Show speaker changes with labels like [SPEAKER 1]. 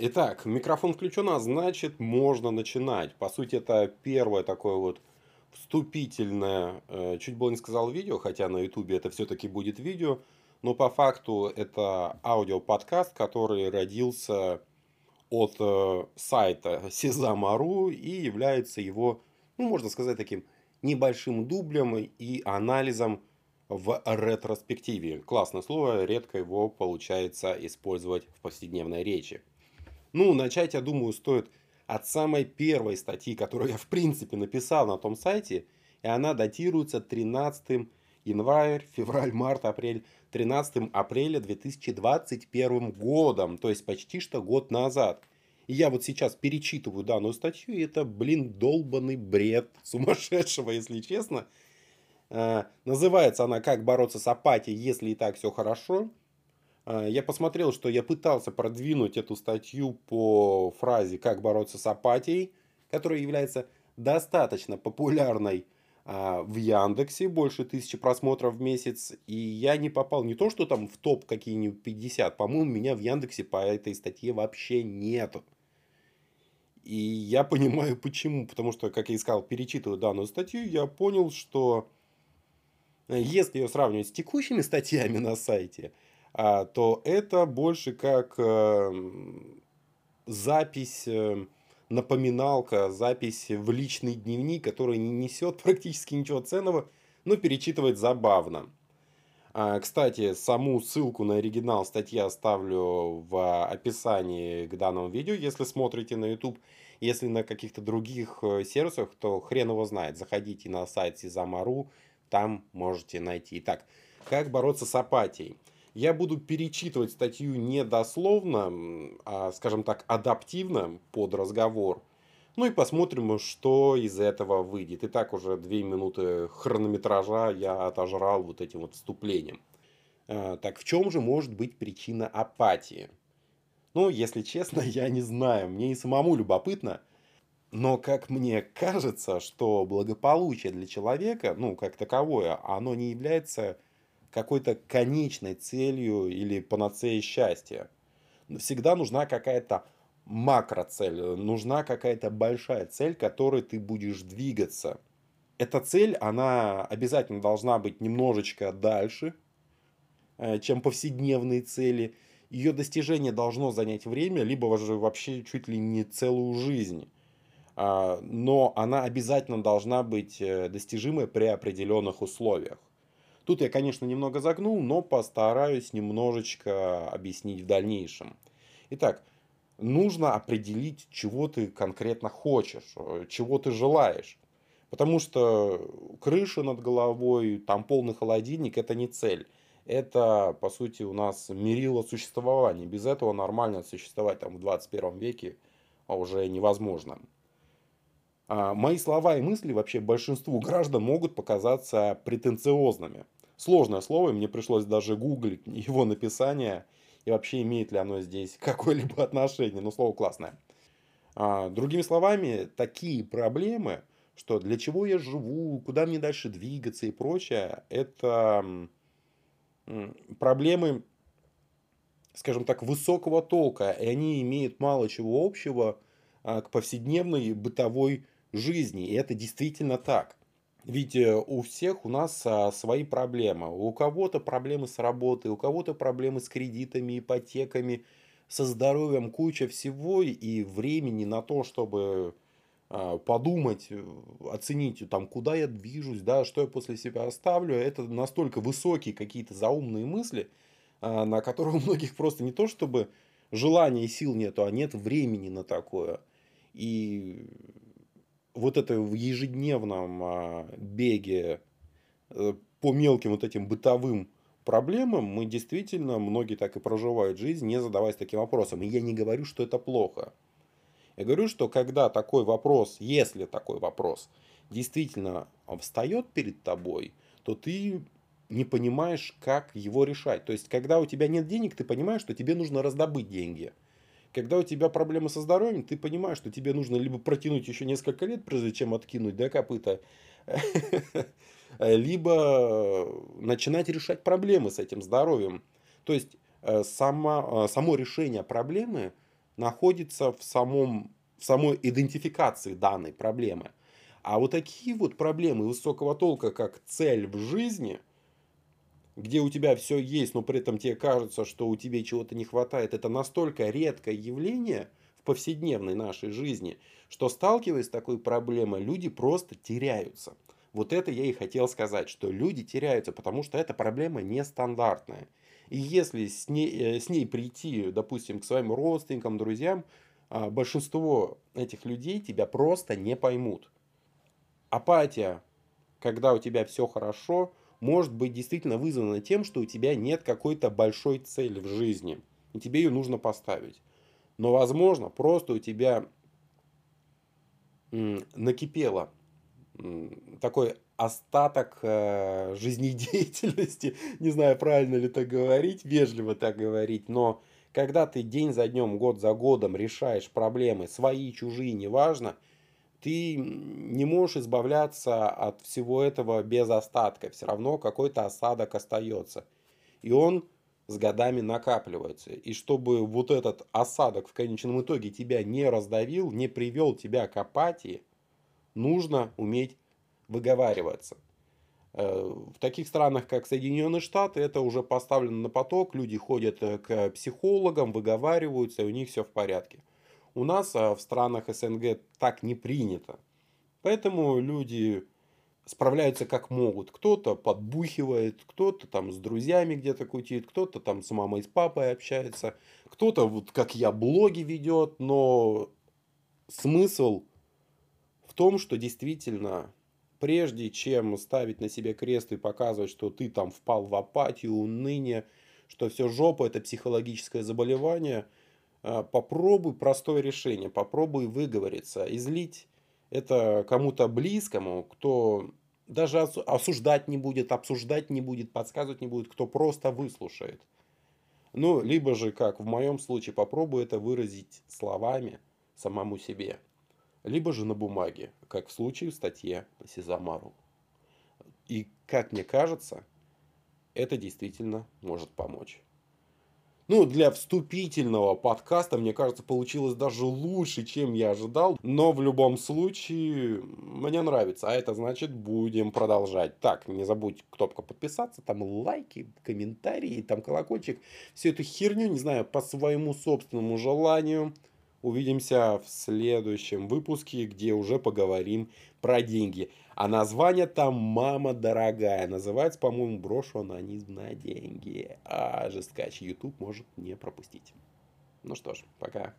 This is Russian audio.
[SPEAKER 1] Итак, микрофон включен, а значит можно начинать. По сути, это первое такое вот вступительное, э, чуть было не сказал видео, хотя на ютубе это все-таки будет видео, но по факту это аудиоподкаст, который родился от э, сайта Sesama.ru и является его, ну, можно сказать, таким небольшим дублем и анализом в ретроспективе. Классное слово, редко его получается использовать в повседневной речи. Ну, начать, я думаю, стоит от самой первой статьи, которую я в принципе написал на том сайте, и она датируется 13 январь, февраль, март, апрель, 13 апреля 2021 годом, то есть почти что год назад. И я вот сейчас перечитываю данную статью, и это, блин, долбанный бред сумасшедшего, если честно. Э, называется она «Как бороться с апатией, если и так все хорошо». Э, я посмотрел, что я пытался продвинуть эту статью по фразе «Как бороться с апатией», которая является достаточно популярной э, в Яндексе, больше тысячи просмотров в месяц, и я не попал не то, что там в топ какие-нибудь 50, по-моему, меня в Яндексе по этой статье вообще нету. И я понимаю почему, потому что, как я и сказал, перечитывая данную статью, я понял, что если ее сравнивать с текущими статьями на сайте, а, то это больше как эм, запись, эм, напоминалка, запись в личный дневник, который не несет практически ничего ценного, но перечитывать забавно. А, кстати, саму ссылку на оригинал статьи оставлю в описании к данному видео, если смотрите на YouTube. Если на каких-то других э, сервисах, то хрен его знает. Заходите на сайт Сизамару, там можете найти. Итак, как бороться с апатией? Я буду перечитывать статью не дословно, а, скажем так, адаптивно под разговор. Ну и посмотрим, что из этого выйдет. Итак, уже две минуты хронометража я отожрал вот этим вот вступлением. А, так в чем же может быть причина апатии? Ну, если честно, я не знаю. Мне и самому любопытно – но как мне кажется, что благополучие для человека, ну, как таковое, оно не является какой-то конечной целью или панацеей счастья. Всегда нужна какая-то макроцель, нужна какая-то большая цель, которой ты будешь двигаться. Эта цель, она обязательно должна быть немножечко дальше, э, чем повседневные цели. Ее достижение должно занять время, либо вообще чуть ли не целую жизнь. А, но она обязательно должна быть э, достижимой при определенных условиях. Тут я, конечно, немного загнул, но постараюсь немножечко объяснить в дальнейшем. Итак, нужно определить, чего ты конкретно хочешь, э, чего ты желаешь. Потому что крыша над головой, там полный холодильник – это не цель. Это, по сути, у нас мерило существования. Без этого нормально существовать там, в 21 веке уже невозможно. А, мои слова и мысли вообще большинству граждан могут показаться претенциозными. Сложное слово, мне пришлось даже гуглить его написание и вообще имеет ли оно здесь какое-либо отношение, но слово классное. А, другими словами, такие проблемы, что для чего я живу, куда мне дальше двигаться и прочее, это проблемы, скажем так, высокого толка, и они имеют мало чего общего а, к повседневной бытовой жизни. И это действительно так. Ведь э, у всех у нас а, свои проблемы. У кого-то проблемы с работой, у кого-то проблемы с кредитами, ипотеками, со здоровьем, куча всего и времени на то, чтобы а, подумать, э, оценить, там, куда я движусь, да, что я после себя оставлю. Это настолько высокие какие-то заумные мысли, а, на которые у многих просто не то, чтобы желания и сил нету, а нет времени на такое. И вот это в ежедневном а, беге э, по мелким вот этим бытовым проблемам мы действительно, многие так и проживают жизнь, не задаваясь таким вопросом. И я не говорю, что это плохо. Я говорю, что когда такой вопрос, если такой вопрос действительно встает перед тобой, то ты не понимаешь, как его решать. То есть, когда у тебя нет денег, ты понимаешь, что тебе нужно раздобыть деньги – когда у тебя проблемы со здоровьем, ты понимаешь, что тебе нужно либо протянуть еще несколько лет, прежде чем откинуть да, копыта, либо начинать решать проблемы с этим здоровьем. То есть, э, само, э, само решение проблемы находится в, самом, в самой идентификации данной проблемы. А вот такие вот проблемы высокого толка, как цель в жизни, где у тебя все есть, но при этом тебе кажется, что у тебя чего-то не хватает, это настолько редкое явление в повседневной нашей жизни, что сталкиваясь с такой проблемой, люди просто теряются. Вот это я и хотел сказать, что люди теряются, потому что эта проблема нестандартная. И если с ней, э, с ней прийти, допустим, к своим родственникам, друзьям, а, большинство этих людей тебя просто не поймут. Апатия, когда у тебя все хорошо, может быть действительно вызвана тем, что у тебя нет какой-то большой цели в жизни, и тебе ее нужно поставить. Но, возможно, просто у тебя накипело такой остаток э, жизнедеятельности, не знаю, правильно ли так говорить, вежливо так говорить, но когда ты день за днем, год за годом решаешь проблемы, свои, чужие, неважно, ты не можешь избавляться от всего этого без остатка. Все равно какой-то осадок остается. И он с годами накапливается. И чтобы вот этот осадок в конечном итоге тебя не раздавил, не привел тебя к апатии, нужно уметь выговариваться. Э, в таких странах, как Соединенные Штаты, это уже поставлено на поток, люди ходят э, к психологам, выговариваются, и у них все в порядке. У нас а, в странах СНГ так не принято. Поэтому люди справляются как могут. Кто-то подбухивает, кто-то там с друзьями где-то кутит, кто-то там с мамой, с папой общается, кто-то вот как я блоги ведет, но смысл в том, что действительно прежде чем ставить на себе крест и показывать, что ты там впал в апатию, уныние, что все жопа, это психологическое заболевание, попробуй простое решение, попробуй выговориться, излить это кому-то близкому, кто даже осуждать не будет, обсуждать не будет, подсказывать не будет, кто просто выслушает. Ну, либо же, как в моем случае, попробуй это выразить словами самому себе либо же на бумаге, как в случае в статье Сизамару. И, как мне кажется, это действительно может помочь. Ну, для вступительного подкаста, мне кажется, получилось даже лучше, чем я ожидал. Но в любом случае, мне нравится. А это значит, будем продолжать. Так, не забудь кнопка подписаться, там лайки, комментарии, там колокольчик. Всю эту херню, не знаю, по своему собственному желанию. Увидимся в следующем выпуске, где уже поговорим про деньги. А название там «Мама дорогая». Называется, по-моему, «Брошу анонизм на деньги». А жесткач YouTube может не пропустить. Ну что ж, пока.